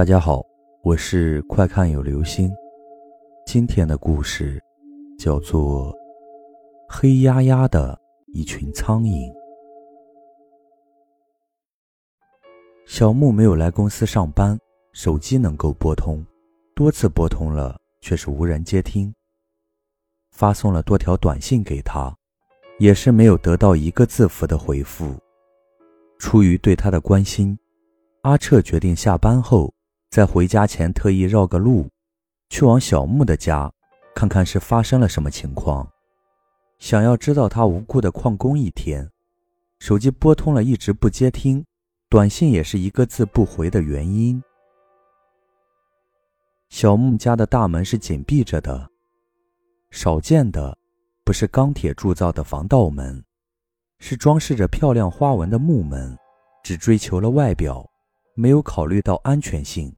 大家好，我是快看有流星。今天的故事叫做《黑压压的一群苍蝇》。小木没有来公司上班，手机能够拨通，多次拨通了却是无人接听。发送了多条短信给他，也是没有得到一个字符的回复。出于对他的关心，阿彻决定下班后。在回家前，特意绕个路，去往小木的家，看看是发生了什么情况。想要知道他无故的旷工一天，手机拨通了一直不接听，短信也是一个字不回的原因。小木家的大门是紧闭着的，少见的不是钢铁铸造的防盗门，是装饰着漂亮花纹的木门，只追求了外表，没有考虑到安全性。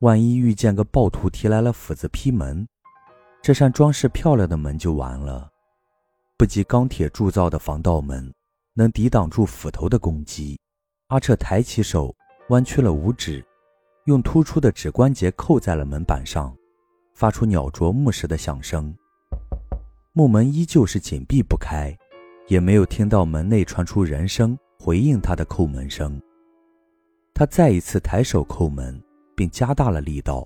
万一遇见个暴徒提来了斧子劈门，这扇装饰漂亮的门就完了。不及钢铁铸造的防盗门能抵挡住斧头的攻击。阿彻抬起手，弯曲了五指，用突出的指关节扣在了门板上，发出鸟啄木时的响声。木门依旧是紧闭不开，也没有听到门内传出人声回应他的叩门声。他再一次抬手叩门。并加大了力道，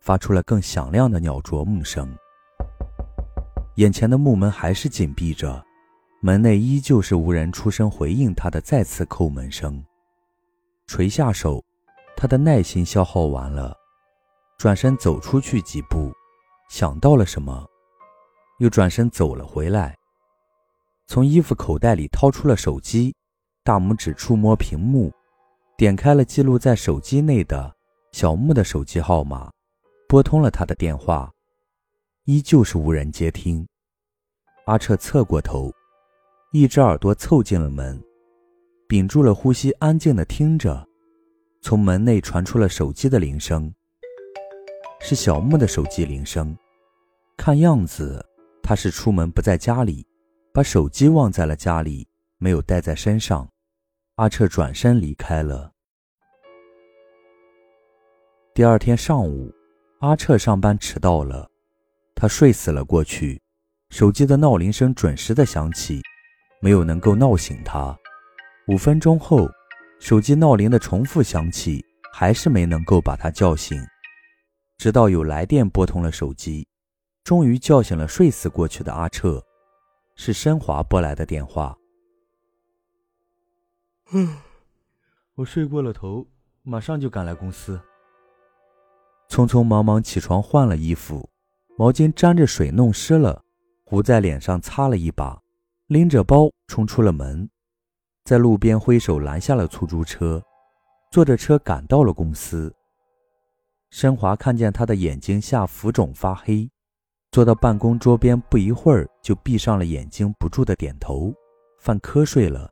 发出了更响亮的鸟啄木声。眼前的木门还是紧闭着，门内依旧是无人出声回应他的再次叩门声。垂下手，他的耐心消耗完了，转身走出去几步，想到了什么，又转身走了回来，从衣服口袋里掏出了手机，大拇指触摸屏幕，点开了记录在手机内的。小木的手机号码，拨通了他的电话，依旧是无人接听。阿彻侧过头，一只耳朵凑近了门，屏住了呼吸，安静的听着。从门内传出了手机的铃声，是小木的手机铃声。看样子他是出门不在家里，把手机忘在了家里，没有带在身上。阿彻转身离开了。第二天上午，阿彻上班迟到了，他睡死了过去。手机的闹铃声准时的响起，没有能够闹醒他。五分钟后，手机闹铃的重复响起，还是没能够把他叫醒。直到有来电拨通了手机，终于叫醒了睡死过去的阿彻。是申华拨来的电话。嗯，我睡过了头，马上就赶来公司。匆匆忙忙起床，换了衣服，毛巾沾着水弄湿了，糊在脸上擦了一把，拎着包冲出了门，在路边挥手拦下了出租车，坐着车赶到了公司。申华看见他的眼睛下浮肿发黑，坐到办公桌边，不一会儿就闭上了眼睛，不住的点头，犯瞌睡了，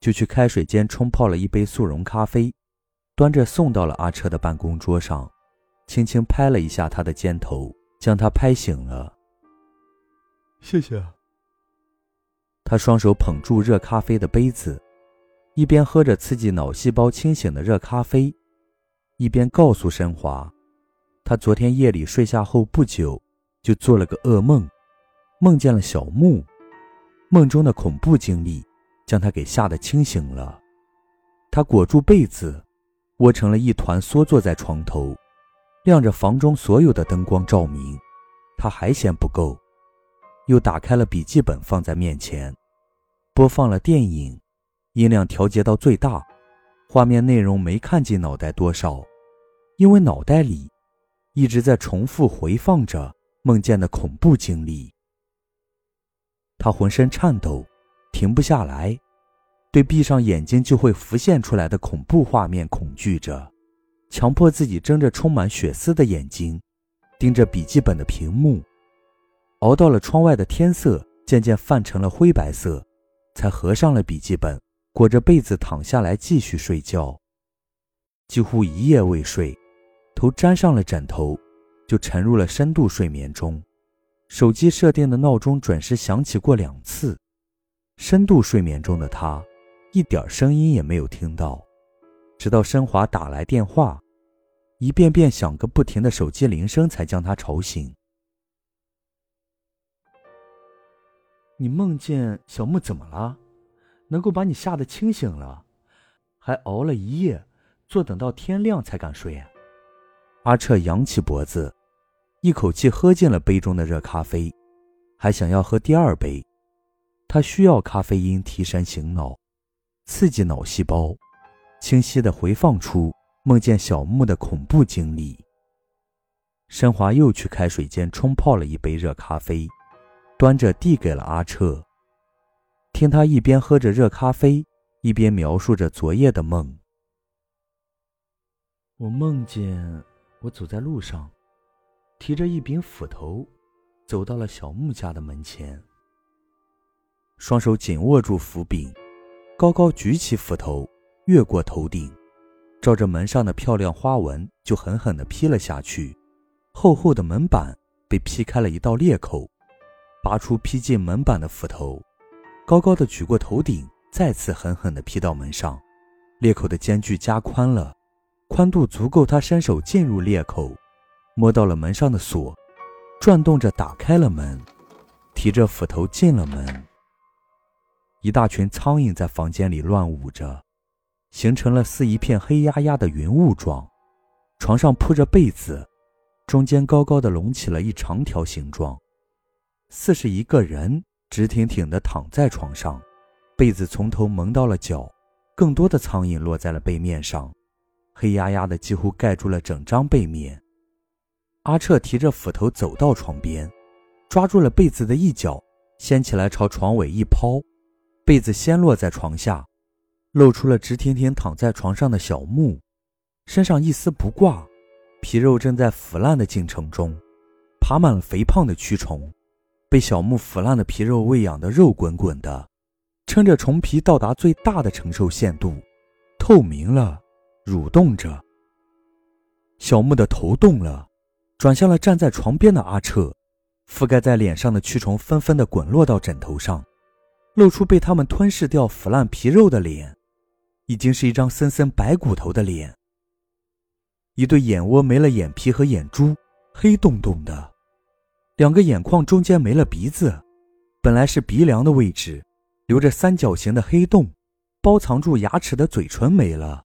就去开水间冲泡了一杯速溶咖啡，端着送到了阿彻的办公桌上。轻轻拍了一下他的肩头，将他拍醒了。谢谢。他双手捧住热咖啡的杯子，一边喝着刺激脑细胞清醒的热咖啡，一边告诉申华，他昨天夜里睡下后不久，就做了个噩梦，梦见了小木，梦中的恐怖经历将他给吓得清醒了。他裹住被子，窝成了一团，缩坐在床头。亮着房中所有的灯光照明，他还嫌不够，又打开了笔记本放在面前，播放了电影，音量调节到最大，画面内容没看进脑袋多少，因为脑袋里一直在重复回放着梦见的恐怖经历。他浑身颤抖，停不下来，对闭上眼睛就会浮现出来的恐怖画面恐惧着。强迫自己睁着充满血丝的眼睛，盯着笔记本的屏幕，熬到了窗外的天色渐渐泛成了灰白色，才合上了笔记本，裹着被子躺下来继续睡觉。几乎一夜未睡，头沾上了枕头，就沉入了深度睡眠中。手机设定的闹钟准时响起过两次，深度睡眠中的他，一点声音也没有听到。直到申华打来电话，一遍遍响个不停的手机铃声才将他吵醒。你梦见小木怎么了？能够把你吓得清醒了，还熬了一夜，坐等到天亮才敢睡。阿彻扬起脖子，一口气喝进了杯中的热咖啡，还想要喝第二杯。他需要咖啡因提神醒脑，刺激脑细胞，清晰的回放出梦见小木的恐怖经历。申华又去开水间冲泡了一杯热咖啡，端着递给了阿彻。听他一边喝着热咖啡，一边描述着昨夜的梦。我梦见我走在路上，提着一柄斧头，走到了小木家的门前。双手紧握住斧柄，高高举起斧头，越过头顶，照着门上的漂亮花纹就狠狠地劈了下去。厚厚的门板被劈开了一道裂口，拔出劈进门板的斧头，高高的举过头顶，再次狠狠地劈到门上。裂口的间距加宽了，宽度足够他伸手进入裂口，摸到了门上的锁，转动着打开了门，提着斧头进了门。一大群苍蝇在房间里乱舞着，形成了似一片黑压压的云雾状。床上铺着被子，中间高高的隆起了一长条形状，似是一个人直挺挺地躺在床上。被子从头蒙到了脚，更多的苍蝇落在了被面上，黑压压的几乎盖住了整张被面。阿彻提着斧头走到床边，抓住了被子的一角，掀起来朝床尾一抛。被子先落在床下，露出了直挺挺躺在床上的小木，身上一丝不挂，皮肉正在腐烂的进程中，爬满了肥胖的蛆虫，被小木腐烂的皮肉喂养的肉滚滚的，撑着虫皮到达最大的承受限度，透明了，蠕动着。小木的头动了，转向了站在床边的阿彻，覆盖在脸上的蛆虫纷纷的滚落到枕头上。露出被他们吞噬掉腐烂皮肉的脸，已经是一张森森白骨头的脸。一对眼窝没了眼皮和眼珠，黑洞洞的；两个眼眶中间没了鼻子，本来是鼻梁的位置，留着三角形的黑洞，包藏住牙齿的嘴唇没了，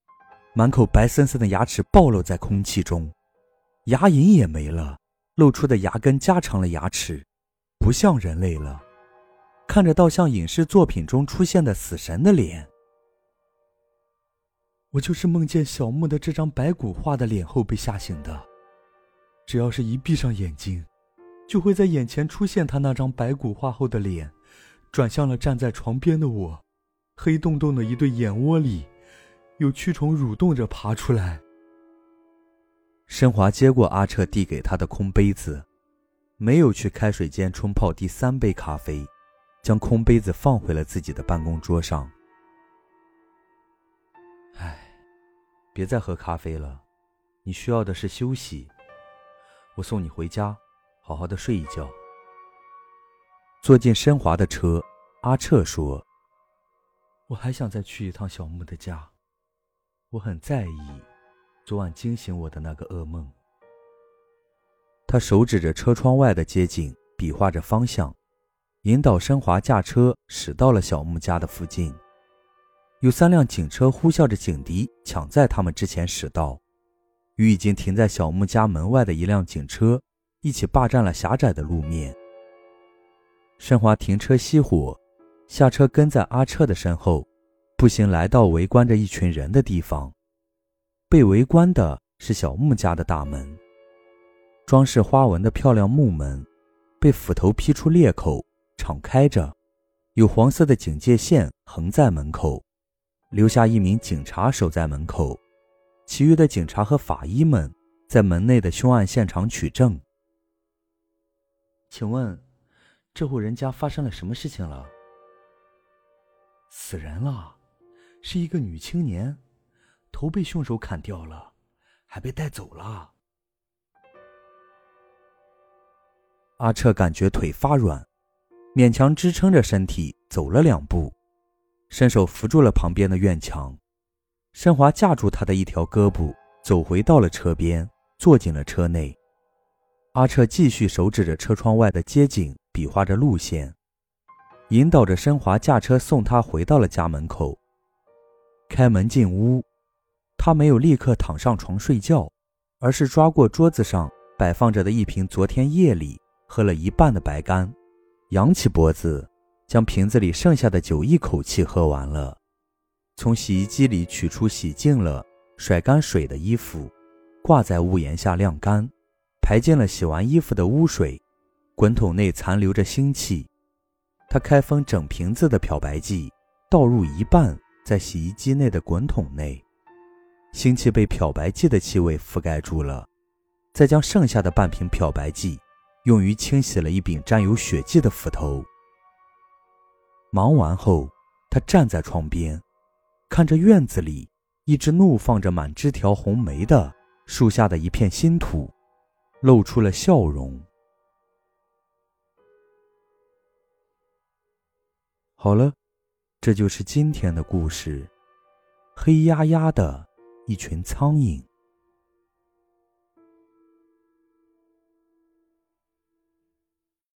满口白森森的牙齿暴露在空气中，牙龈也没了，露出的牙根加长了牙齿，不像人类了。看着倒像影视作品中出现的死神的脸，我就是梦见小木的这张白骨化的脸后被吓醒的。只要是一闭上眼睛，就会在眼前出现他那张白骨化后的脸，转向了站在床边的我。黑洞洞的一对眼窝里，有蛆虫蠕动着爬出来。申华接过阿彻递给他的空杯子，没有去开水间冲泡第三杯咖啡。将空杯子放回了自己的办公桌上。别再喝咖啡了，你需要的是休息。我送你回家，好好的睡一觉。坐进申华的车，阿彻说：“我还想再去一趟小木的家，我很在意昨晚惊醒我的那个噩梦。”他手指着车窗外的街景，比划着方向。引导申华驾车驶到了小木家的附近，有三辆警车呼啸着警笛，抢在他们之前驶到，与已经停在小木家门外的一辆警车一起霸占了狭窄的路面。申华停车熄火，下车跟在阿彻的身后，步行来到围观着一群人的地方。被围观的是小木家的大门，装饰花纹的漂亮木门，被斧头劈出裂口。敞开着，有黄色的警戒线横在门口，留下一名警察守在门口，其余的警察和法医们在门内的凶案现场取证。请问，这户人家发生了什么事情了？死人了，是一个女青年，头被凶手砍掉了，还被带走了。阿彻感觉腿发软。勉强支撑着身体走了两步，伸手扶住了旁边的院墙。申华架住他的一条胳膊，走回到了车边，坐进了车内。阿彻继续手指着车窗外的街景，比划着路线，引导着申华驾车送他回到了家门口。开门进屋，他没有立刻躺上床睡觉，而是抓过桌子上摆放着的一瓶昨天夜里喝了一半的白干，扬起脖子，将瓶子里剩下的酒一口气喝完了。从洗衣机里取出洗净了、甩干水的衣服，挂在屋檐下晾干。排进了洗完衣服的污水，滚筒内残留着腥气。他开封整瓶子的漂白剂，倒入一半在洗衣机内的滚筒内，腥气被漂白剂的气味覆盖住了。再将剩下的半瓶漂白剂用于清洗了一柄沾有血迹的斧头。忙完后，他站在窗边，看着院子里一只怒放着满枝条红梅的树下的一片新土。露出了笑容。好了，这就是今天的故事。黑压压的一群苍蝇。